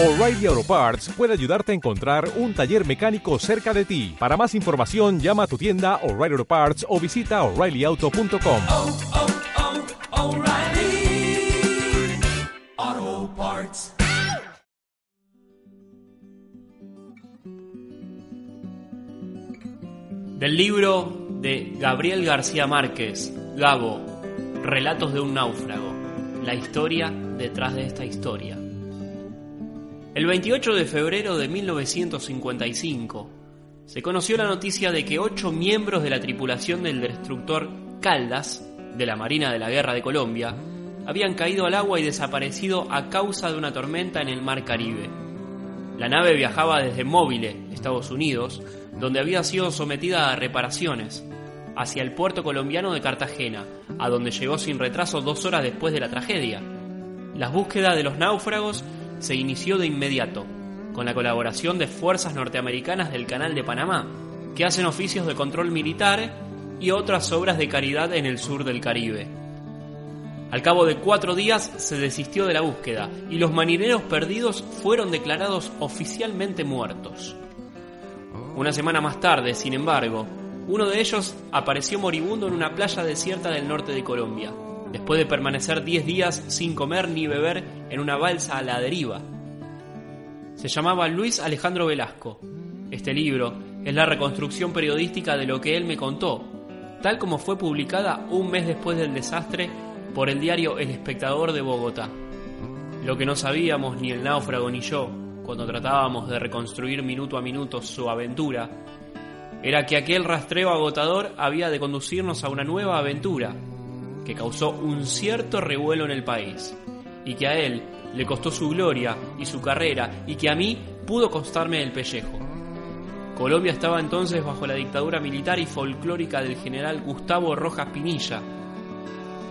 O'Reilly Auto Parts puede ayudarte a encontrar un taller mecánico cerca de ti. Para más información, llama a tu tienda O'Reilly Auto Parts o visita oreillyauto.com. oh, oh, Parts. Del libro de Gabriel García Márquez, Gabo, Relatos de un náufrago, la historia detrás de esta historia. El 28 de febrero de 1955 se conoció la noticia de que ocho miembros de la tripulación del destructor Caldas, de la Marina de la Guerra de Colombia, habían caído al agua y desaparecido a causa de una tormenta en el Mar Caribe. La nave viajaba desde Mobile, Estados Unidos, donde había sido sometida a reparaciones, hacia el puerto colombiano de Cartagena, a donde llegó sin retraso dos horas después de la tragedia. La búsqueda de los náufragos se inició de inmediato, con la colaboración de fuerzas norteamericanas del Canal de Panamá, que hacen oficios de control militar y otras obras de caridad en el sur del Caribe. Al cabo de cuatro días se desistió de la búsqueda y los marineros perdidos fueron declarados oficialmente muertos. Una semana más tarde, sin embargo, uno de ellos apareció moribundo en una playa desierta del norte de Colombia, después de permanecer 10 días sin comer ni beber en una balsa a la deriva. Se llamaba Luis Alejandro Velasco. Este libro es la reconstrucción periodística de lo que él me contó, tal como fue publicada un mes después del desastre por el diario El Espectador de Bogotá. Lo que no sabíamos ni el náufrago ni yo, cuando tratábamos de reconstruir minuto a minuto su aventura, era que aquel rastreo agotador había de conducirnos a una nueva aventura, que causó un cierto revuelo en el país, y que a él le costó su gloria y su carrera, y que a mí pudo costarme el pellejo. Colombia estaba entonces bajo la dictadura militar y folclórica del general Gustavo Rojas Pinilla,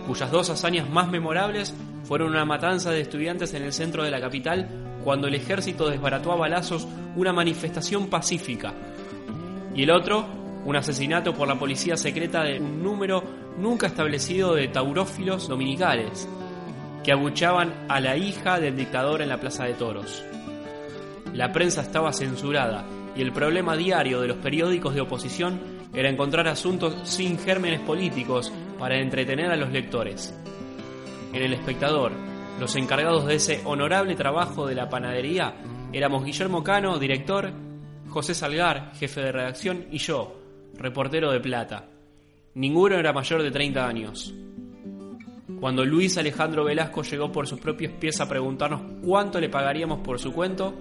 cuyas dos hazañas más memorables fueron una matanza de estudiantes en el centro de la capital cuando el ejército desbarató a balazos una manifestación pacífica, y el otro, un asesinato por la policía secreta de un número nunca establecido de taurófilos dominicales, que abuchaban a la hija del dictador en la Plaza de Toros. La prensa estaba censurada y el problema diario de los periódicos de oposición era encontrar asuntos sin gérmenes políticos para entretener a los lectores. En El Espectador, los encargados de ese honorable trabajo de la panadería éramos Guillermo Cano, director, José Salgar, jefe de redacción, y yo, reportero de Plata. Ninguno era mayor de 30 años. Cuando Luis Alejandro Velasco llegó por sus propios pies a preguntarnos cuánto le pagaríamos por su cuento,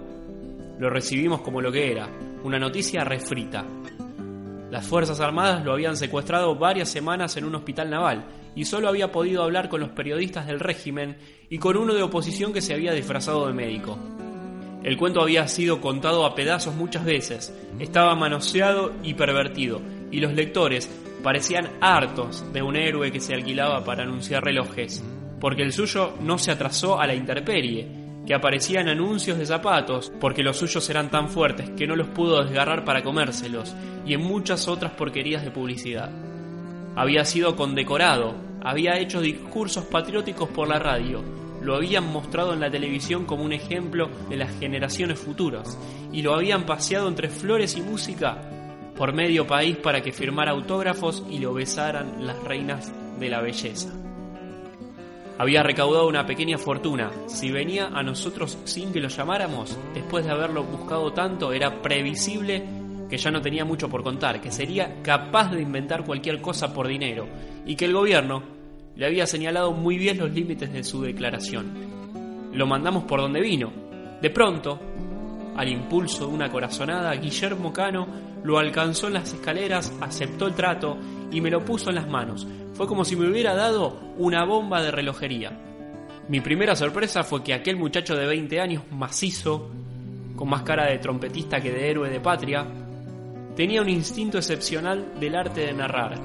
lo recibimos como lo que era, una noticia refrita. Las Fuerzas Armadas lo habían secuestrado varias semanas en un hospital naval y solo había podido hablar con los periodistas del régimen y con uno de oposición que se había disfrazado de médico. El cuento había sido contado a pedazos muchas veces, estaba manoseado y pervertido, y los lectores parecían hartos de un héroe que se alquilaba para anunciar relojes, porque el suyo no se atrasó a la intemperie, que aparecían anuncios de zapatos, porque los suyos eran tan fuertes que no los pudo desgarrar para comérselos, y en muchas otras porquerías de publicidad. Había sido condecorado, había hecho discursos patrióticos por la radio, lo habían mostrado en la televisión como un ejemplo de las generaciones futuras, y lo habían paseado entre flores y música por medio país para que firmara autógrafos y lo besaran las reinas de la belleza. Había recaudado una pequeña fortuna. Si venía a nosotros sin que lo llamáramos, después de haberlo buscado tanto, era previsible que ya no tenía mucho por contar, que sería capaz de inventar cualquier cosa por dinero, y que el gobierno le había señalado muy bien los límites de su declaración. Lo mandamos por donde vino. De pronto, al impulso de una corazonada, Guillermo Cano lo alcanzó en las escaleras, aceptó el trato y me lo puso en las manos. Fue como si me hubiera dado una bomba de relojería. Mi primera sorpresa fue que aquel muchacho de 20 años, macizo, con más cara de trompetista que de héroe de patria, tenía un instinto excepcional del arte de narrar,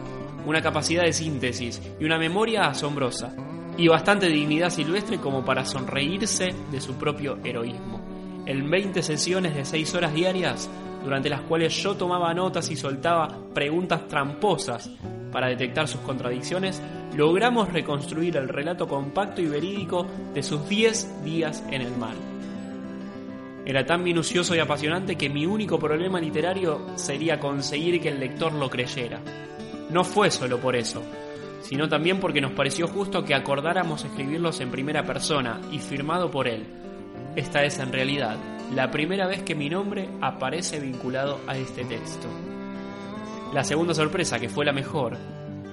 una capacidad de síntesis y una memoria asombrosa, y bastante dignidad silvestre como para sonreírse de su propio heroísmo. En 20 sesiones de 6 horas diarias, durante las cuales yo tomaba notas y soltaba preguntas tramposas para detectar sus contradicciones, logramos reconstruir el relato compacto y verídico de sus 10 días en el mar. Era tan minucioso y apasionante que mi único problema literario sería conseguir que el lector lo creyera. No fue solo por eso, sino también porque nos pareció justo que acordáramos escribirlos en primera persona y firmado por él. Esta es en realidad la primera vez que mi nombre aparece vinculado a este texto. La segunda sorpresa, que fue la mejor,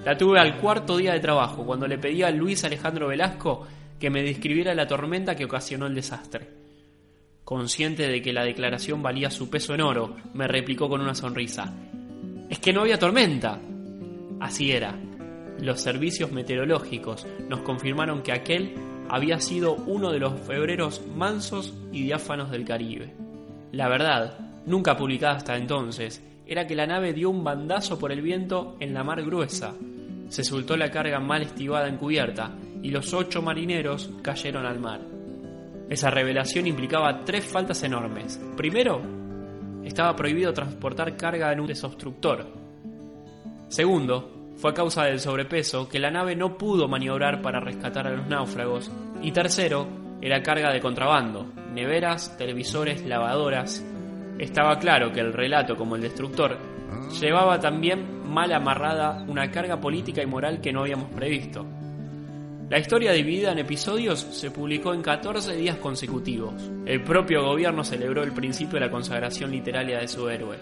la tuve al cuarto día de trabajo, cuando le pedí a Luis Alejandro Velasco que me describiera la tormenta que ocasionó el desastre. Consciente de que la declaración valía su peso en oro, me replicó con una sonrisa. Es que no había tormenta. Así era. Los servicios meteorológicos nos confirmaron que aquel había sido uno de los febreros mansos y diáfanos del Caribe. La verdad, nunca publicada hasta entonces, era que la nave dio un bandazo por el viento en la mar gruesa. Se soltó la carga mal estivada en cubierta y los ocho marineros cayeron al mar. Esa revelación implicaba tres faltas enormes. Primero, estaba prohibido transportar carga en un desobstructor. Segundo, fue a causa del sobrepeso que la nave no pudo maniobrar para rescatar a los náufragos. Y tercero, era carga de contrabando, neveras, televisores, lavadoras. Estaba claro que el relato, como el destructor, llevaba también mal amarrada una carga política y moral que no habíamos previsto. La historia dividida en episodios se publicó en 14 días consecutivos. El propio gobierno celebró el principio de la consagración literaria de su héroe.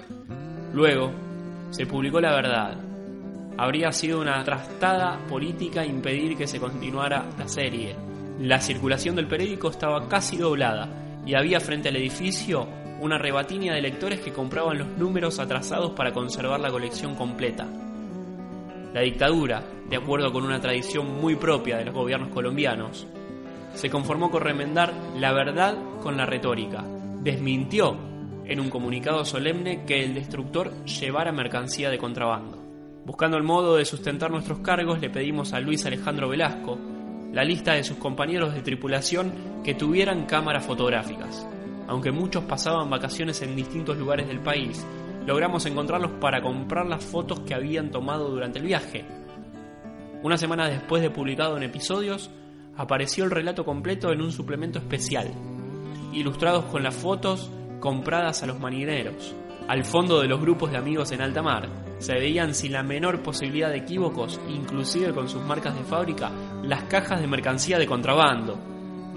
Luego, se publicó la verdad. Habría sido una trastada política impedir que se continuara la serie. La circulación del periódico estaba casi doblada y había frente al edificio una rebatinia de lectores que compraban los números atrasados para conservar la colección completa. La dictadura, de acuerdo con una tradición muy propia de los gobiernos colombianos, se conformó con remendar la verdad con la retórica. Desmintió en un comunicado solemne que el destructor llevara mercancía de contrabando. Buscando el modo de sustentar nuestros cargos, le pedimos a Luis Alejandro Velasco la lista de sus compañeros de tripulación que tuvieran cámaras fotográficas. Aunque muchos pasaban vacaciones en distintos lugares del país, logramos encontrarlos para comprar las fotos que habían tomado durante el viaje. Una semana después de publicado en episodios, apareció el relato completo en un suplemento especial, ilustrados con las fotos compradas a los marineros. Al fondo de los grupos de amigos en alta mar, se veían sin la menor posibilidad de equívocos, inclusive con sus marcas de fábrica, las cajas de mercancía de contrabando.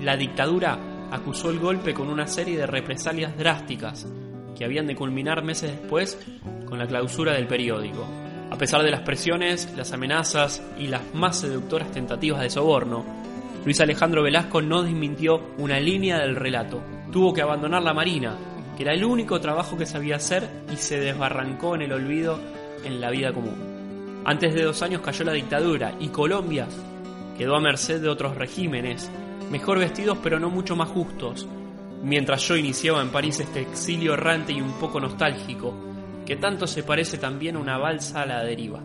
La dictadura acusó el golpe con una serie de represalias drásticas que habían de culminar meses después con la clausura del periódico. A pesar de las presiones, las amenazas y las más seductoras tentativas de soborno, Luis Alejandro Velasco no desmintió una línea del relato. Tuvo que abandonar la Marina, que era el único trabajo que sabía hacer, y se desbarrancó en el olvido en la vida común. Antes de dos años cayó la dictadura y Colombia quedó a merced de otros regímenes mejor vestidos pero no mucho más justos, mientras yo iniciaba en París este exilio errante y un poco nostálgico, que tanto se parece también a una balsa a la deriva.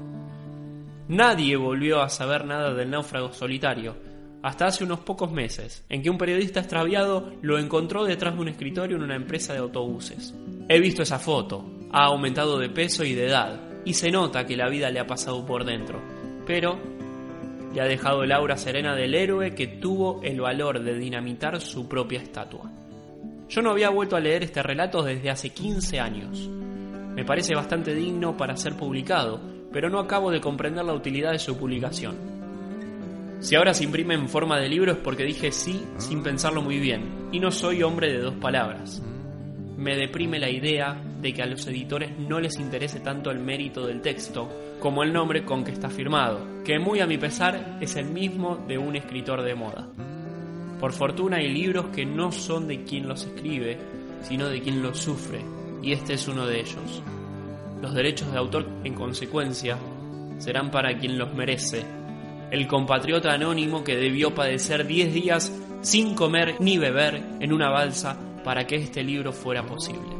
Nadie volvió a saber nada del náufrago solitario, hasta hace unos pocos meses, en que un periodista extraviado lo encontró detrás de un escritorio en una empresa de autobuses. He visto esa foto, ha aumentado de peso y de edad, y se nota que la vida le ha pasado por dentro, pero le ha dejado el aura serena del héroe que tuvo el valor de dinamitar su propia estatua. Yo no había vuelto a leer este relato desde hace 15 años. Me parece bastante digno para ser publicado, pero no acabo de comprender la utilidad de su publicación. Si ahora se imprime en forma de libro es porque dije sí sin pensarlo muy bien, y no soy hombre de dos palabras. Me deprime la idea de que a los editores no les interese tanto el mérito del texto como el nombre con que está firmado, que muy a mi pesar es el mismo de un escritor de moda. Por fortuna hay libros que no son de quien los escribe, sino de quien los sufre, y este es uno de ellos. Los derechos de autor, en consecuencia, serán para quien los merece, el compatriota anónimo que debió padecer 10 días sin comer ni beber en una balsa para que este libro fuera posible.